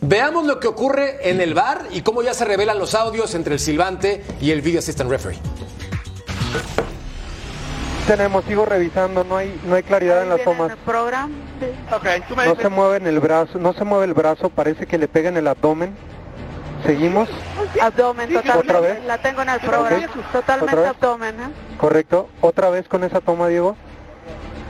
Veamos lo que ocurre en el bar y cómo ya se revelan los audios entre el silbante y el video assistant referee. Tenemos, sigo revisando, no hay, no hay claridad en las tomas. el programa. Ok, tú me No dices. se mueve en el brazo, no se mueve el brazo, parece que le pega en el abdomen. Seguimos, Abdomen totalmente. ¿Otra vez? La tengo en el programa. Totalmente ¿Otra vez? abdomen. ¿eh? correcto. Otra vez con esa toma, Diego.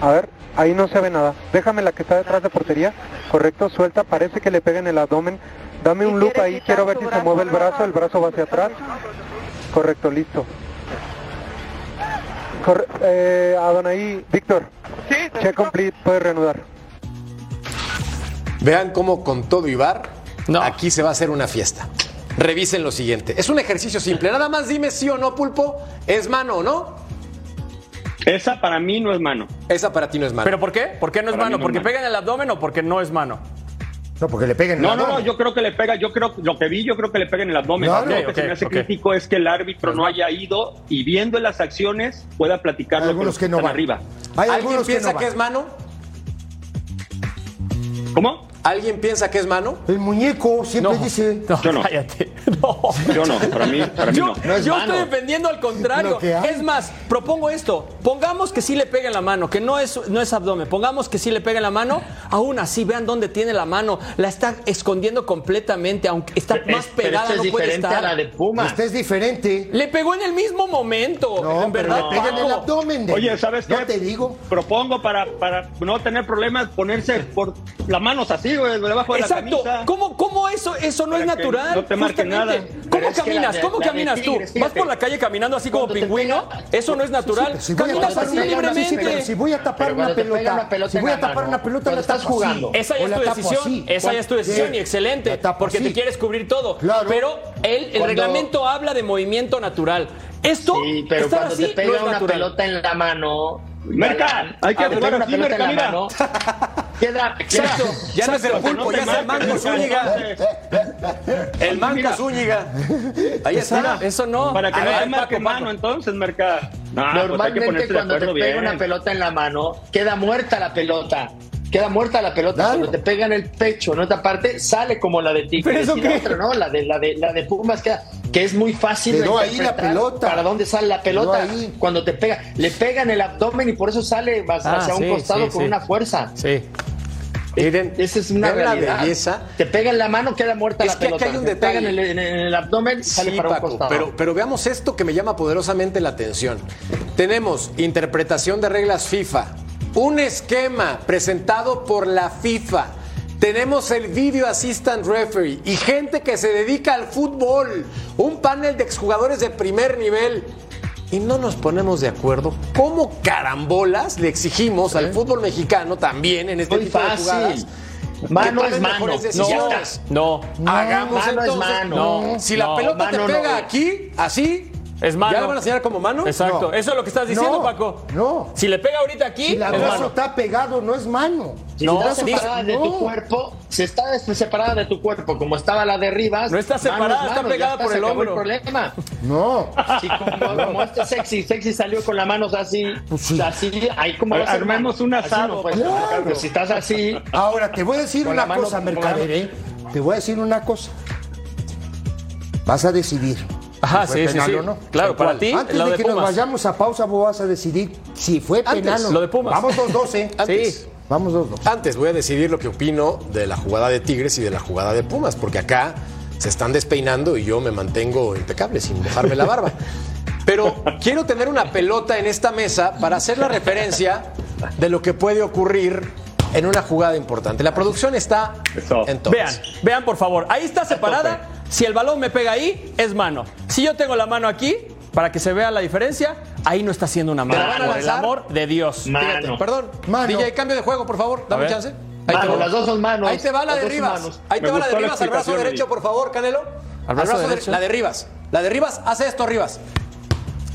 A ver, ahí no se ve nada. Déjame la que está detrás de portería. Correcto, suelta, parece que le pega en el abdomen. Dame un loop ahí, quiero ver si se mueve el brazo, el brazo va hacia atrás. Correcto, listo. Corre eh, Adonai, Víctor, Sí, escucho. complete, puedes reanudar. Vean cómo con todo y bar, No. aquí se va a hacer una fiesta. Revisen lo siguiente. Es un ejercicio simple. Nada más dime sí o no, pulpo. ¿Es mano o no? Esa para mí no es mano. Esa para ti no es mano. ¿Pero por qué? ¿Por qué no es Para mano? no es ¿Porque mano. pega en el abdomen o porque no es mano? No, porque le peguen en No, la no, no, yo creo que le pega, yo creo, lo que vi, yo creo que le pega en el abdomen. Claro. Lo que se me hace crítico es que el árbitro no haya ido y viendo las acciones pueda platicar Hay que no están van. arriba. Hay ¿Alguien algunos que piensa no que, es mano? ¿Cómo? ¿Alguien piensa que es mano? El muñeco siempre No. dice. No, Yo no. cállate. No. Yo no, para mí, para mí Yo, no. No es yo mano. estoy defendiendo al contrario. Es más, propongo esto. Pongamos que sí le pega en la mano, que no es, no es abdomen. Pongamos que sí le pega en la mano. Aún así, vean dónde tiene la mano. La está escondiendo completamente, aunque está Es- más pero pegada, es no puede diferente estar. a la de Pumas. Este es diferente. Le pegó en el mismo momento. No, en pero verdad, le pegan en el abdomen. de- Oye, ¿sabes qué? No te digo. Propongo para, para no tener problemas ponerse por las manos así, güey, debajo de Exacto. la camisa. ¿Cómo, cómo eso, eso no Para es natural? no te marque Justamente. nada. Pero ¿Cómo caminas? la ¿Cómo la caminas tú? Tigres, ¿Vas por la calle caminando así como pingüino? pega- Eso no es natural. Sí, si voy a Caminas tapar así una- libremente. sí, sí, pero si voy a tapar una pelota, una pelota si voy la a tapar una pelota, la estás jugando. Esa ya es tu decisión, esa ya es tu decisión y excelente, porque te quieres cubrir todo. Pero el, reglamento habla de movimiento natural. Esto, Sí, pero cuando así, te pega no es una natural. pelota en la mano. Merca, hay que jugar pega una así, pelota en la Merca, mano. Queda, Exacto. Ya no es el pulpo, ya es el manco Zúñiga. El manco Mira. Zúñiga. Ahí está. Eso no. Para que A no te marque mano entonces, Merca. No, pues hay que Normalmente ponerse de cuando te pega bien. una pelota en la mano, queda muerta la pelota. Queda muerta la pelota. Claro. Cuando te pega en el pecho, en otra parte, sale como la de ¿Pero Tigres. Y la otra, ¿no? La de, la de, la de Pumas queda, que es muy fácil Quedó de ahí la pelota. Para dónde sale la pelota ahí. cuando te pega. Le pega en el abdomen y por eso sale hacia Ah, un sí, costado sí, con sí. una fuerza. Sí. Miren, Esa es una la belleza. Te pega en la mano, queda muerta Es la que aquí pelota. hay un Te pega en detalle. el, en el abdomen, sale Sí, para un Paco, costado. pero, pero veamos esto que me llama poderosamente la atención. Tenemos interpretación de reglas FIFA, un esquema presentado por la FIFA. Tenemos el Video Assistant Referee y gente que se dedica al fútbol, un panel de exjugadores de primer nivel. Y no nos ponemos de acuerdo. ¿Cómo carambolas le exigimos al fútbol mexicano también en este Muy tipo de jugadas? Mano es mano. No? No. Hagamos mano es mano. No, si la no, pelota te pega no. aquí, así, Es mano. ¿ya le van a enseñar como mano? Exacto. No. Eso es lo que estás diciendo, No, Paco. no. Si le pega ahorita aquí, Si la es brazo mano. está pegado, no es mano. Si No, está dice- separada de no. tu cuerpo, si está des- separada de tu cuerpo, como estaba la de Rivas. No está separada, está pegada ya por el hombro. problema. No. Sí, como, como este sexy, sexy salió con las manos así, sí. así, ahí como Ar- va a ser armemos mano. un asado. no puedes Claro. si estás así, Ahora, te voy a decir una la mano- cosa, la Mercader, ¿eh? Te voy a decir una cosa. vas a decidir. Ajá, si fue sí, sí, penal sí. o no. Claro, para ti, Antes lo de, de que nos vayamos a pausa, vos vas a decidir si fue Antes, penal o lo de Pumas. Vamos 2-2, ¿eh? Antes. Sí. Vamos 2-2. Antes voy a decidir lo que opino de la jugada de Tigres y de la jugada de Pumas, porque acá se están despeinando y yo me mantengo impecable sin mojarme la barba. Pero quiero tener una pelota en esta mesa para hacer la referencia de lo que puede ocurrir en una jugada importante. La producción está Eso. en todas. Vean, vean por favor. Ahí está separada. Si el balón me pega ahí, es mano. Si yo tengo la mano aquí, para que se vea la diferencia, ahí no está haciendo una mano. ¿Te la van a Por el amor de Dios. Fíjate, Mano. perdón. Mano. DJ, cambio de juego, por favor. Dame chance. Ahí Mano, te las dos son manos. Ahí te va la de Rivas. Ahí te va la de Rivas al brazo derecho, por favor, Canelo. Al brazo brazo derecho. derecho. La de Rivas. La de Rivas hace esto, Rivas.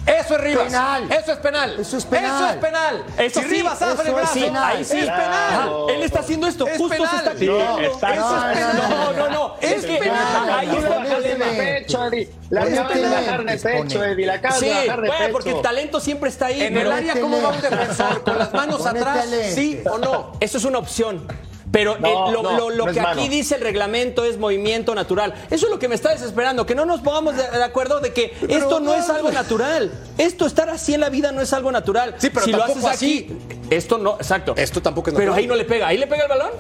Eso es Rivas. Penal. Eso es penal. Eso es penal. Eso es penal. Eso si sí, Rivas abre eso el es penal. ahí sí es penal. Ajá, él está haciendo esto. Es Justo penal. se está Sí, No. Eso es penal. No, no, no. Es Es que penal. ahí La está el acabas de pecho, Eddie. La acabas de bajar de pecho. Eddie. La de bajar de bueno, pecho. porque el talento siempre está ahí. En el área, ¿cómo va un defensor? ¿Con las manos atrás? ¿Sí o no? Eso es una opción. Pero No, eh, lo, no, lo- lo no es que aquí dice el reglamento es movimiento natural. Eso es lo que me está desesperando, que no nos pongamos de, de acuerdo de que esto no es algo natural. Esto estar así en la vida no es algo natural. Sí, pero si lo haces aquí, esto no, exacto. Esto tampoco es Pero natural. ahí no le pega. ¿Ahí le pega el balón?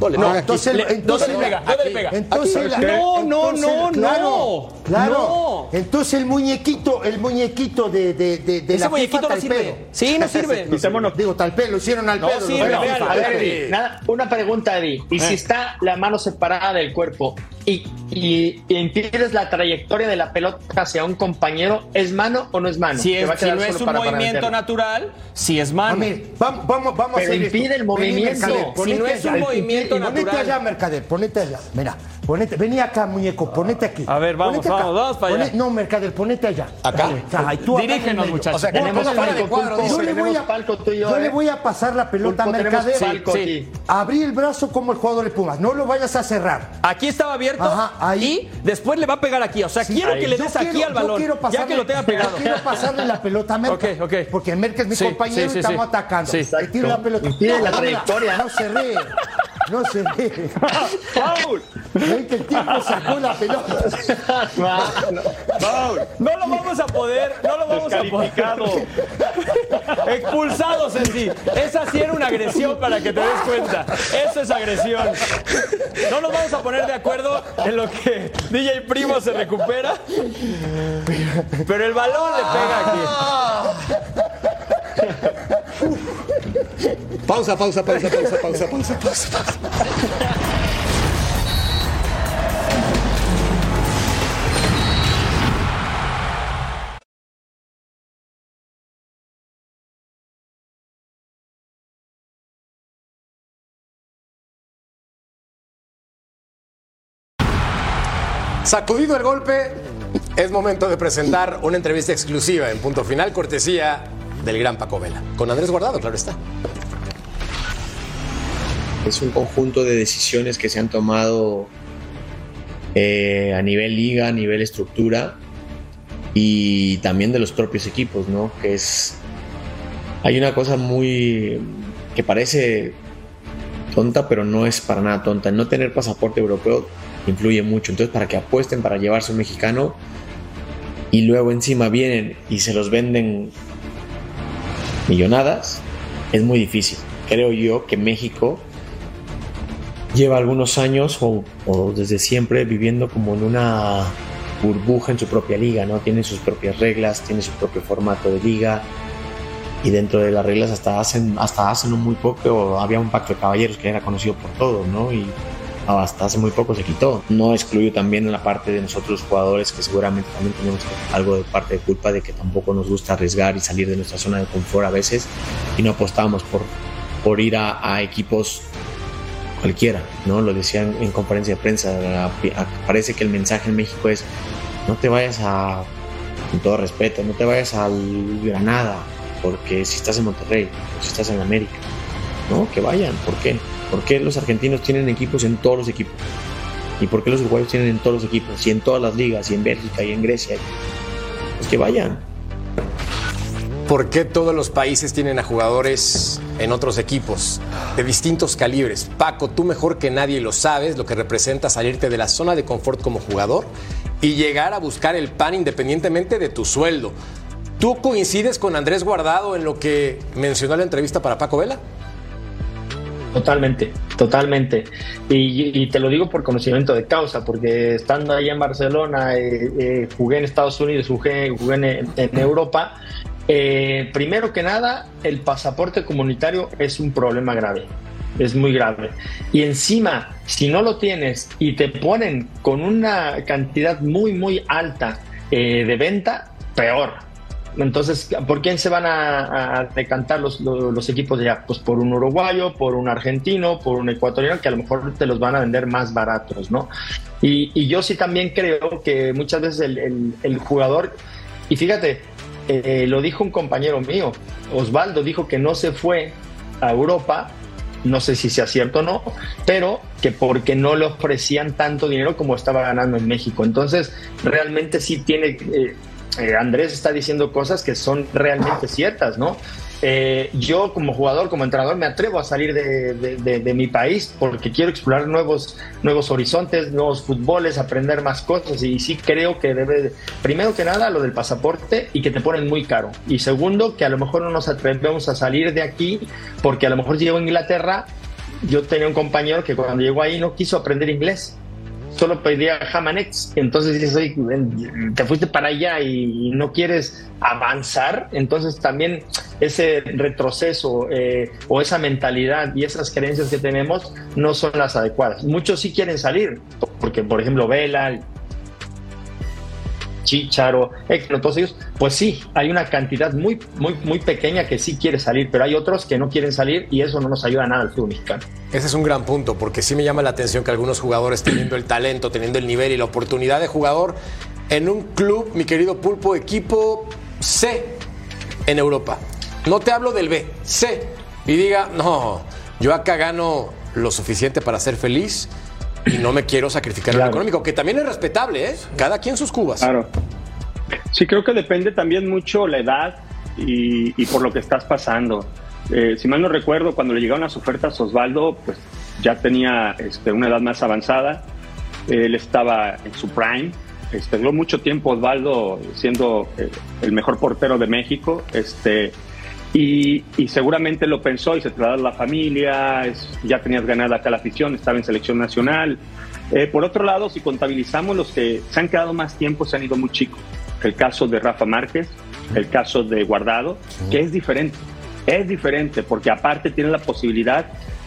No, le No, pega entonces, Le- entonces ¿Dónde le pega? ¿Dónde le pega? Entonces, Aquí. la- No, no, entonces, no, claro, no. Claro. No. Entonces el muñequito, el muñequito de, de, de, de Ese la muñequito FIFA no sirve. Talpedo. Sí, no sirve. Quitémonos. Digo, Talpedo, lo hicieron al No pedo. sirve, FIFA. A ver, Eddie. Nada, una pregunta, Eddie. ¿Y si está la mano separada del cuerpo y, y- y impides la trayectoria de la pelota hacia un compañero, ¿es mano o no es mano? Si, es- va a si no es un para- para movimiento meterlo. natural, si es A mano. ver, vamos, vamos, vamos Pero a hacer impide esto. el movimiento. Si no es un allá. Movimiento Y Ponete natural. allá, Mercader, ponete allá. Mira, ponete, vení acá, muñeco, ponete aquí. A ver, vamos, Ponete vamos, vamos para allá. No, Mercader, ponete allá. ¿Acá? Tú Dirígenos, muchachos. O sea, Tenemos de palco, cuadro, dice. Yo le voy a, palco tú y yo, yo le ¿eh? voy a pasar la pelota a Pulpo, Mercader. palco Sí. Abrí el brazo como el jugador de Pumas. No lo vayas a cerrar. Aquí estaba abierto Ajá, ahí. y después le va a pegar aquí. O sea, quiero ahí. que le Yo des aquí quiero- al yo balón. quiero ya pasarle- que lo tenga pegado. Yo quiero pasarle la pelota a Merca. Ok, ok. Porque Merca es mi Sí, compañero sí, y estamos atacando. Sí. Le tiro la pelota. Impide la No, trayectoria. No se ríe. No se ríe. ¡Foul! Que el tipo sacó la pelota. No lo vamos a poder, no lo vamos a poder. Expulsados en sí. Esa sí era una agresión para que te des cuenta. Eso es agresión. No nos vamos a poner de acuerdo en lo que DJ Primo se recupera. Pero el balón le pega aquí. Pausa, pausa, pausa, pausa, pausa, pausa, pausa. pausa. Sacudido el golpe, es momento de presentar una entrevista exclusiva en punto final, cortesía del gran Paco Vela. Con Andrés Guardado, claro está. Es un conjunto de decisiones que se han tomado eh, a nivel liga, a nivel estructura y también de los propios equipos, ¿no? Que es. Hay una cosa muy. que parece tonta, pero no es para nada tonta. No tener pasaporte europeo influye mucho. Entonces, para que apuesten para llevarse un mexicano y luego encima vienen y se los venden millonadas, es muy difícil. Creo yo que México lleva algunos años o, desde siempre viviendo como en una burbuja en su propia liga, ¿no? Tiene sus propias reglas, tiene su propio formato de liga y dentro de las reglas hasta hacen hasta hace no muy poco había un pacto de caballeros que era conocido por todos, ¿no? Hasta hace muy poco se quitó. No excluyo también la parte de nosotros jugadores que seguramente también tenemos algo de parte de culpa de que tampoco nos gusta arriesgar y salir de nuestra zona de confort a veces y no apostamos por, por ir a, a equipos cualquiera, ¿no? Lo decían en conferencia de prensa, parece que el mensaje en México es no te vayas a, con todo respeto, no te vayas al Granada, porque si estás en Monterrey, si estás en América, ¿no? Que vayan, ¿por qué? ¿Por qué los argentinos tienen equipos en todos los equipos? ¿Y por qué los uruguayos tienen en todos los equipos? Y en todas las ligas, y en Bélgica, y en Grecia. Pues que vayan. ¿Por qué todos los países tienen a jugadores en otros equipos de distintos calibres? Paco, tú mejor que nadie lo sabes, lo que representa salirte de la zona de confort como jugador y llegar a buscar el pan independientemente de tu sueldo. ¿Tú coincides con Andrés Guardado en lo que mencionó en la entrevista para Paco Vela? Totalmente, totalmente. Y, te lo digo por conocimiento de causa, porque estando ahí en Barcelona, eh, eh, jugué en Estados Unidos, jugué, jugué en, Europa. Eh, primero que nada, el pasaporte comunitario es un problema grave, es muy grave. Y encima, si no lo tienes y te ponen con una cantidad muy, muy alta de venta, peor entonces, ¿por quién se van a, decantar los, equipos de? Pues por un uruguayo, por un argentino, por un ecuatoriano, que a lo mejor te los van a vender más baratos, ¿no? Y, yo sí también creo que muchas veces el, jugador, y fíjate, eh, lo dijo un compañero mío, Osvaldo dijo que no se fue a Europa, no sé si sea cierto o no, pero que porque no le ofrecían tanto dinero como estaba ganando en México. Entonces, realmente sí tiene... Eh, eh, Andrés está diciendo cosas que son realmente ciertas, ¿no? Eh, yo como jugador, como entrenador, me atrevo a salir de, mi país porque quiero explorar nuevos, nuevos horizontes, nuevos fútboles, aprender más cosas y sí creo que debe, primero que nada, lo del pasaporte y que te ponen muy caro. Y segundo, que a lo mejor no nos atrevemos a salir de aquí porque a lo mejor llego a Inglaterra, yo tenía un compañero que cuando llegó ahí no quiso aprender inglés solo pedía Hamanex. Entonces dices, te fuiste para allá y no quieres avanzar. Entonces también ese retroceso eh, o esa mentalidad y esas creencias que tenemos no son las adecuadas. Muchos sí quieren salir, porque por ejemplo Vela, Chicharo, todos ellos, pues sí, hay una cantidad muy, muy, muy pequeña que sí quiere salir, pero hay otros que no quieren salir y eso no nos ayuda nada al fútbol mexicano. Ese es un gran punto, porque sí me llama la atención que algunos jugadores teniendo el talento, teniendo el nivel y la oportunidad de jugador en un club, mi querido Pulpo, equipo C en Europa. No te hablo del B, C. Y diga, no, yo acá gano lo suficiente para ser feliz y no me quiero sacrificar en lo económico, que también es respetable, ¿eh? Cada quien sus cubas. Claro. Sí, creo que depende también mucho la edad y, por lo que estás pasando. Eh, si mal no recuerdo, cuando le llegaron las ofertas a Osvaldo, pues ya tenía este, una edad más avanzada. Él estaba en su prime. Este, duró mucho tiempo Osvaldo siendo eh, el mejor portero de México. Este, y, seguramente lo pensó y se trasladó a la familia, ya tenías ganada acá la afición, estaba en selección nacional. Eh, por otro lado, si contabilizamos los que se han quedado más tiempo, se han ido muy chicos. El caso de Rafa Márquez, el caso de Guardado, que es diferente. Es diferente porque aparte tiene la posibilidad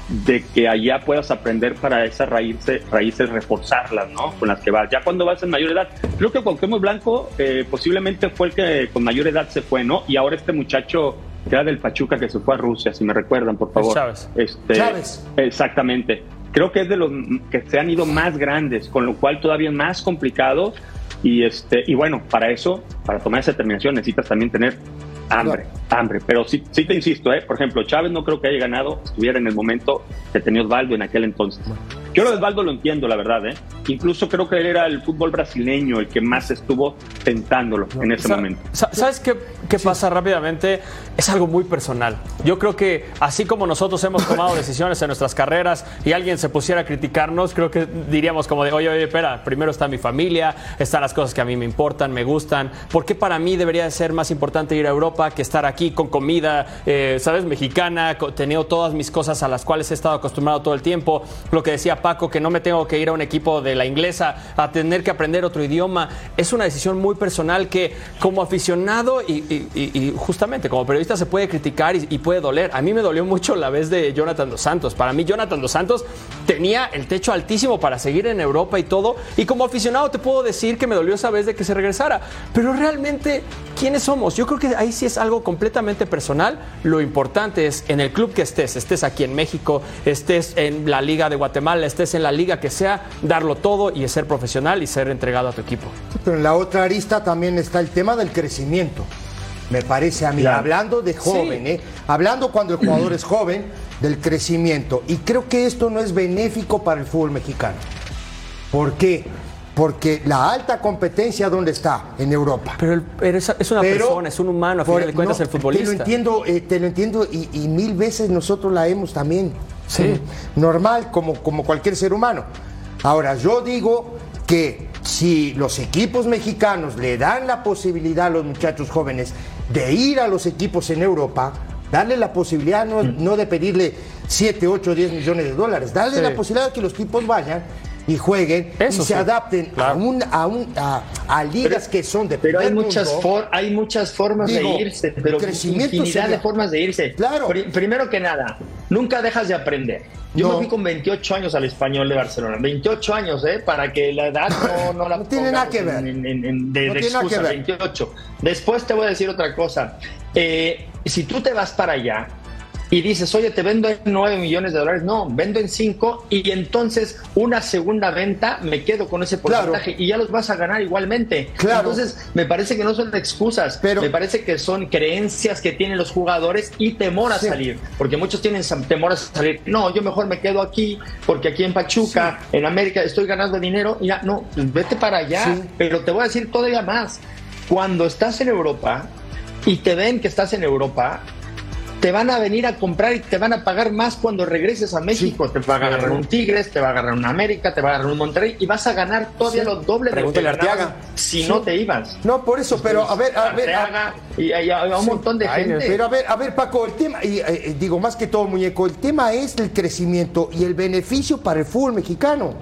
de que allá puedas aprender para esas raíces, raíces reforzarlas, ¿no? Con las que vas. Ya cuando vas en mayor edad, creo que Cuauhtémoc Blanco eh, posiblemente fue el que con mayor edad se fue, ¿no? Y ahora este muchacho que era del Pachuca que se fue a Rusia, si me recuerdan, por favor. Chávez. Este, Chávez. Exactamente. Creo que es de los que se han ido más grandes, con lo cual todavía es más complicado. Y, este, y bueno, para eso, para tomar esa determinación, necesitas también tener hambre, hambre. Pero sí, sí te insisto, ¿eh? por ejemplo, Chávez no creo que haya ganado, estuviera en el momento que tenía Osvaldo en aquel entonces. Yo lo de Osvaldo lo entiendo, la verdad. ¿eh? Incluso creo que él era el fútbol brasileño el que más estuvo tentándolo en ese momento. ¿Sabes qué, qué pasa rápidamente? Es algo muy personal. Yo creo que así como nosotros hemos tomado decisiones en nuestras carreras y alguien se pusiera a criticarnos, creo que diríamos como de, oye, oye, espera, primero está mi familia, están las cosas que a mí me importan, me gustan. ¿Por qué para mí debería ser más importante ir a Europa que estar aquí con comida, eh, ¿sabes? Mexicana, teniendo todas mis cosas a las cuales he estado acostumbrado todo el tiempo. Lo que decía Paco, que no me tengo que ir a un equipo de la inglesa a tener que aprender otro idioma. Es una decisión muy personal que como aficionado y, justamente como periodista se puede criticar y, puede doler. A mí me dolió mucho la vez de Jonathan Dos Santos. Para mí Jonathan Dos Santos tenía el techo altísimo para seguir en Europa y todo. Y como aficionado te puedo decir que me dolió esa vez de que se regresara. Pero realmente, ¿quiénes somos? Yo creo que ahí sí es algo completamente personal. Lo importante es en el club que estés, estés aquí en México, estés en la Liga de Guatemala, estés en la liga que sea, darlo todo y ser profesional y ser entregado a tu equipo. Pero en la otra arista también está el tema del crecimiento. Me parece a mí, hablando de joven, ¿eh? hablando cuando el jugador es joven, del crecimiento. Y creo que esto no es benéfico para el fútbol mexicano. ¿Por qué? Porque la alta competencia, ¿dónde está? En Europa. Pero, es, una persona, es un humano, a fin de cuentas, el futbolista. Te lo entiendo, eh, te lo entiendo y, y, mil veces nosotros la hemos también. Sí. Normal, como, como cualquier ser humano. Ahora, yo digo que si los equipos mexicanos le dan la posibilidad a los muchachos jóvenes de ir a los equipos en Europa, darle la posibilidad no, no de pedirle 7, 8, 10 millones de dólares, darle Sí. la posibilidad de que los tipos vayan y jueguen Eso y se sí. adapten a, un, a, un, a, a ligas que son de Pero hay muchas, mundo. for- hay muchas formas Digo, de irse, pero crecimiento infinidad sería- de formas de irse. Claro. Pri- primero que nada, nunca dejas de aprender. Yo No. me fui con 28 años al español de Barcelona. 28 años, ¿eh? Para que la edad no, no la No tiene nada que ver. en- en- en- de, No de tiene nada que excusa, ver. 28. Después te voy a decir otra cosa. Eh, si tú te vas para allá y dices, oye, te vendo en 9 millones de dólares, no, vendo en 5 y entonces una segunda venta me quedo con ese Claro. porcentaje y ya los vas a ganar igualmente. Claro. Entonces, me parece que no son excusas, Pero- me parece que son creencias que tienen los jugadores y temor a Sí. salir, porque muchos tienen temor a salir. No, yo mejor me quedo aquí, porque aquí en Pachuca, en América, estoy ganando dinero. Y ya, no, pues vete para allá. Sí. Pero te voy a decir todavía más. Cuando estás en Europa y te ven que estás en Europa, te van a venir a comprar y te van a pagar más cuando regreses a México. Te va a agarrar un Tigres, te va a agarrar un América, te va a agarrar un Monterrey y vas a ganar todavía Sí. lo doble de lo que Pregúntale ganabas Arteaga. si Sí. no te ibas. No, por eso, pero a ver, a ver. a- y, a, a un montón de Ay, gente. Pero a ver, a ver, Paco, el tema, y, eh, digo más que todo, muñeco, el tema es el crecimiento y el beneficio para el fútbol mexicano.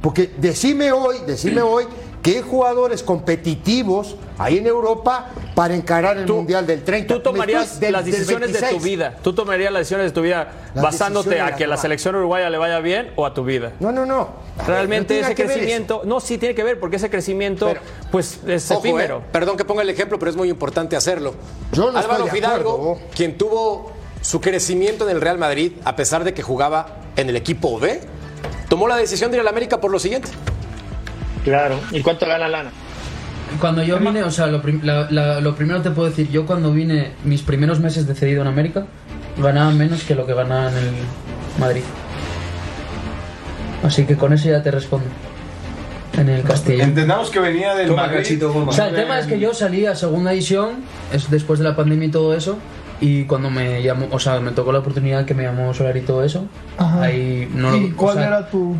Porque decime hoy, decime hoy, qué jugadores competitivos hay en Europa para encarar el Mundial del 30. Tú tomarías del- las decisiones de tu 26. vida. Tú tomarías las decisiones de tu vida Las basándote a que la toma. selección uruguaya le vaya bien o a tu vida. No, no, no. Realmente No tiene ese crecimiento, no, sí tiene que ver, porque ese crecimiento, Pero- pues es Ojo, efímero. eh, perdón que ponga el ejemplo, pero es muy importante hacerlo. Yo no Álvaro Fidalgo, acuerdo. quien tuvo su crecimiento en el Real Madrid, a pesar de que jugaba en el equipo B, tomó la decisión de ir al América por lo siguiente. Claro. ¿Y cuánto gana Lana? Cuando yo vine, o sea, lo, prim- la- la- lo primero te puedo decir, yo cuando vine, mis primeros meses de cedido en América, ganaba menos que lo que ganaba en el Madrid. Así que con eso ya te respondo. En el Castilla. Entendamos que venía del Madrid. O sea, el tema es que yo salí a segunda división, es después de la pandemia y todo eso, y cuando me llamó, o sea, me tocó la oportunidad que me llamó Solar y todo eso, Ajá. ahí no ¿Y lo, o cuál sea, era tu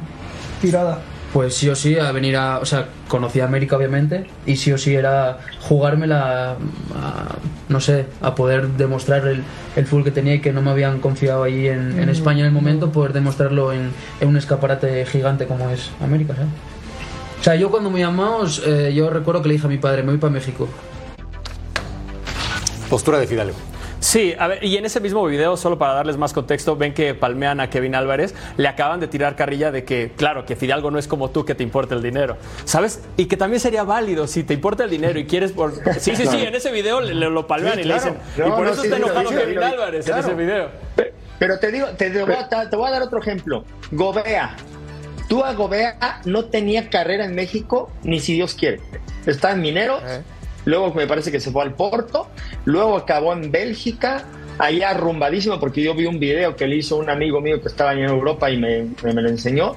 tirada? Pues sí o sí, a venir a. O sea, conocí a América obviamente, y sí o sí era jugármela, a, no sé, a poder demostrar el, el fútbol que tenía y que no me habían confiado ahí en, en Mm, España en el momento, poder demostrarlo en, en un escaparate gigante como es América, ¿sabes? O sea, yo cuando me llamamos, eh, yo recuerdo que le dije a mi padre, me voy para México. Postura de Fidalgo. Sí, a ver, y en ese mismo video, solo para darles más contexto, ven que palmean a Kevin Álvarez, le acaban de tirar carrilla de que, claro, que Fidalgo no es como tú que te importa el dinero, ¿sabes? Y que también sería válido si te importa el dinero y quieres por... Sí, sí, sí, en ese video le, le- lo palmean Sí, y claro. le dicen... No, y por no, eso sí, está enojado Kevin. Álvarez Claro. en ese video. Pe- Pero te digo, te, te voy a, te voy a dar otro ejemplo. Gobea. Tú a Gobea no tenía carrera en México, ni si Dios quiere. Está en Mineros, luego me parece que se fue al Porto, luego acabó en Bélgica, allá arrumbadísimo, porque yo vi un video que le hizo un amigo mío que estaba en Europa y me, me- me lo enseñó.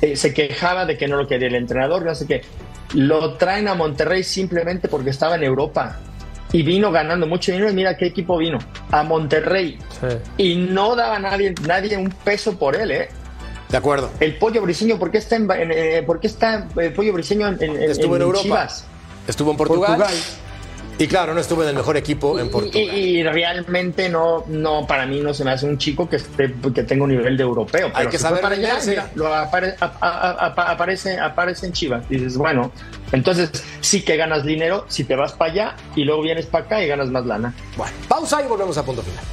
Eh, se quejaba de que no lo quería el entrenador, no sé qué. Lo traen a Monterrey simplemente porque estaba en Europa. Y vino ganando mucho dinero. Y mira qué equipo vino. A Monterrey. Y no daba nadie, nadie un peso por él, ¿eh? De acuerdo. El pollo briseño, ¿por qué está, en, en- eh, ¿por qué está el pollo briseño en, en- Estuvo en Europa. Chivas? Estuvo en Portugal. Portugal. Y claro, no estuvo en el mejor equipo en Portugal. y- y realmente no, no, para mí no se me hace un chico que, esté, que tenga un nivel de europeo. Hay que saber para allá, venderse. mira, lo apare- a- a- a- aparece, aparece en Chivas. Dices, bueno, entonces sí que ganas dinero si te vas para allá y luego vienes para acá y ganas más lana. Bueno, pausa y volvemos a punto final.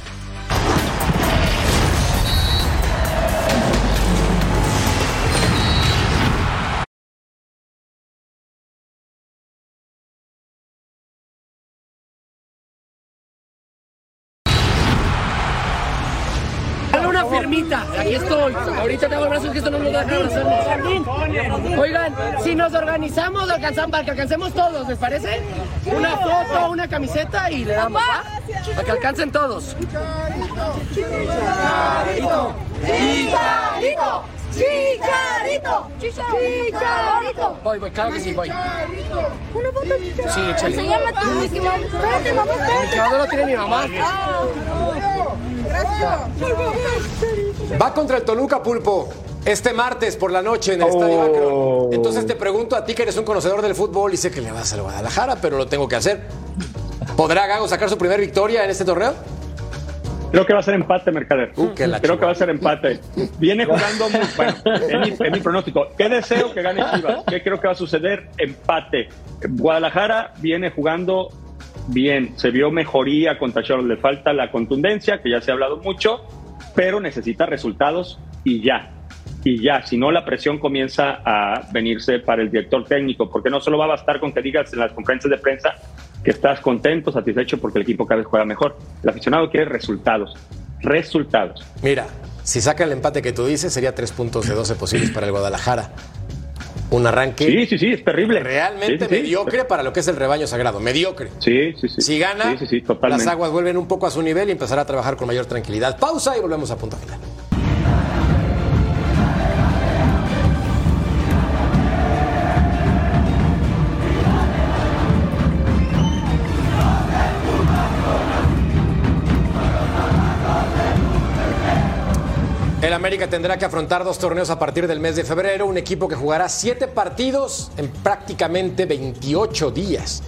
Ahorita tengo el brazo que esto no nos deja abrazarnos. Oigan, si nos organizamos, alcanzamos, para que alcancemos todos, ¿les parece? Una foto, una camiseta y le damos, ¿va? Para que alcancen todos. Chicharito, chicharito, chicharito, chicharito. Voy, voy, claro que sí, voy. Una foto, chicharito. Sí, échale. Se llama tu Mouse. Espérate, mamá, espérate. No lo tiene mi mamá. Gracias. Va contra el Toluca Pulpo. Este martes por la noche en el Estadio Akron. Entonces te pregunto a ti que eres un conocedor del fútbol y sé que le vas al Guadalajara, pero lo tengo que hacer. ¿Podrá Gago sacar su primera victoria en este torneo? Creo que va a ser empate, Mercader. Uh, Creo que va a ser empate. Viene jugando muy bueno. Es mi, pronóstico. ¿Qué deseo que gane Chivas? ¿Qué creo que va a suceder? Empate. Guadalajara viene jugando bien. Se vio mejoría contra Choros. Le falta la contundencia, que ya se ha hablado mucho, pero necesita resultados y ya. Y ya, si no la presión comienza a venirse para el director técnico, porque no solo va a bastar con que digas en las conferencias de prensa que estás contento, satisfecho porque el equipo cada vez juega mejor. El aficionado quiere resultados, resultados. Mira, si saca el empate que tú dices, sería tres puntos de 12 posibles para el Guadalajara. Un arranque. Sí, sí, sí, es terrible. Realmente Sí, sí, sí. mediocre para lo que es el rebaño sagrado. Mediocre. Sí, sí, sí. Si gana, las aguas vuelven un poco a su nivel y empezará a trabajar con mayor tranquilidad. Pausa y volvemos a punto final. El América tendrá que afrontar dos torneos a partir del mes de febrero, un equipo que jugará siete partidos en prácticamente 28 días.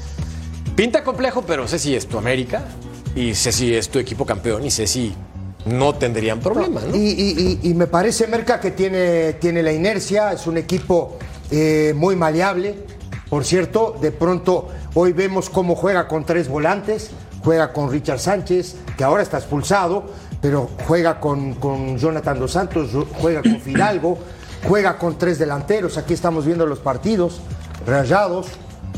Pinta complejo, pero sé si es tu América y sé si es tu equipo campeón y sé si no tendrían problema, ¿no? Y, y- y- y me parece, Merca, que tiene, tiene la inercia, es un equipo eh, muy maleable. Por cierto, de pronto hoy vemos cómo juega con tres volantes, juega con Richard Sánchez, que ahora está expulsado, pero juega con, con Jonathan Dos Santos, juega con Fidalgo, juega con tres delanteros. Aquí estamos viendo los partidos, rayados.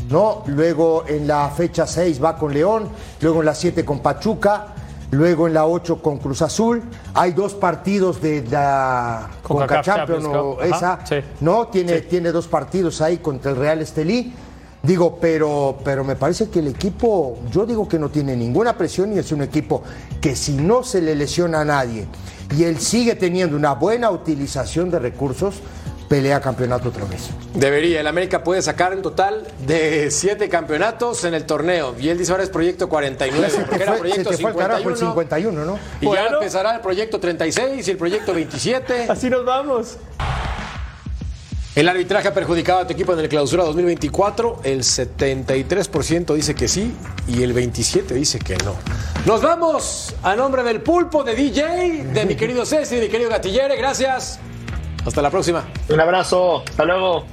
¿no? Luego en la fecha 6 va con León, luego en la 7 con Pachuca, luego en la 8 con Cruz Azul. Hay dos partidos de la Conca CONCACAF Champions, Champions o esa, sí. ¿no? Tiene, tiene dos partidos ahí contra el Real Estelí. Digo, pero, pero me parece que el equipo, yo digo que no tiene ninguna presión y es un equipo que si no se le lesiona a nadie y él sigue teniendo una buena utilización de recursos, pelea campeonato otra vez. Debería, el América puede sacar un total de siete campeonatos en el torneo. Y él dice ahora es proyecto 49, Se te porque era se proyecto te fue al carajo el 51. 51, ¿no? Y ya Bueno. empezará el proyecto 36 y el proyecto 27. Así nos vamos. El arbitraje ha perjudicado a tu equipo en el clausura 2024. El 73% dice que sí y el 27% dice que no. Nos vamos a nombre del pulpo, de DJ, de mi querido Ceci, de mi querido Gatillere. Gracias. Hasta la próxima. Un abrazo. Hasta luego.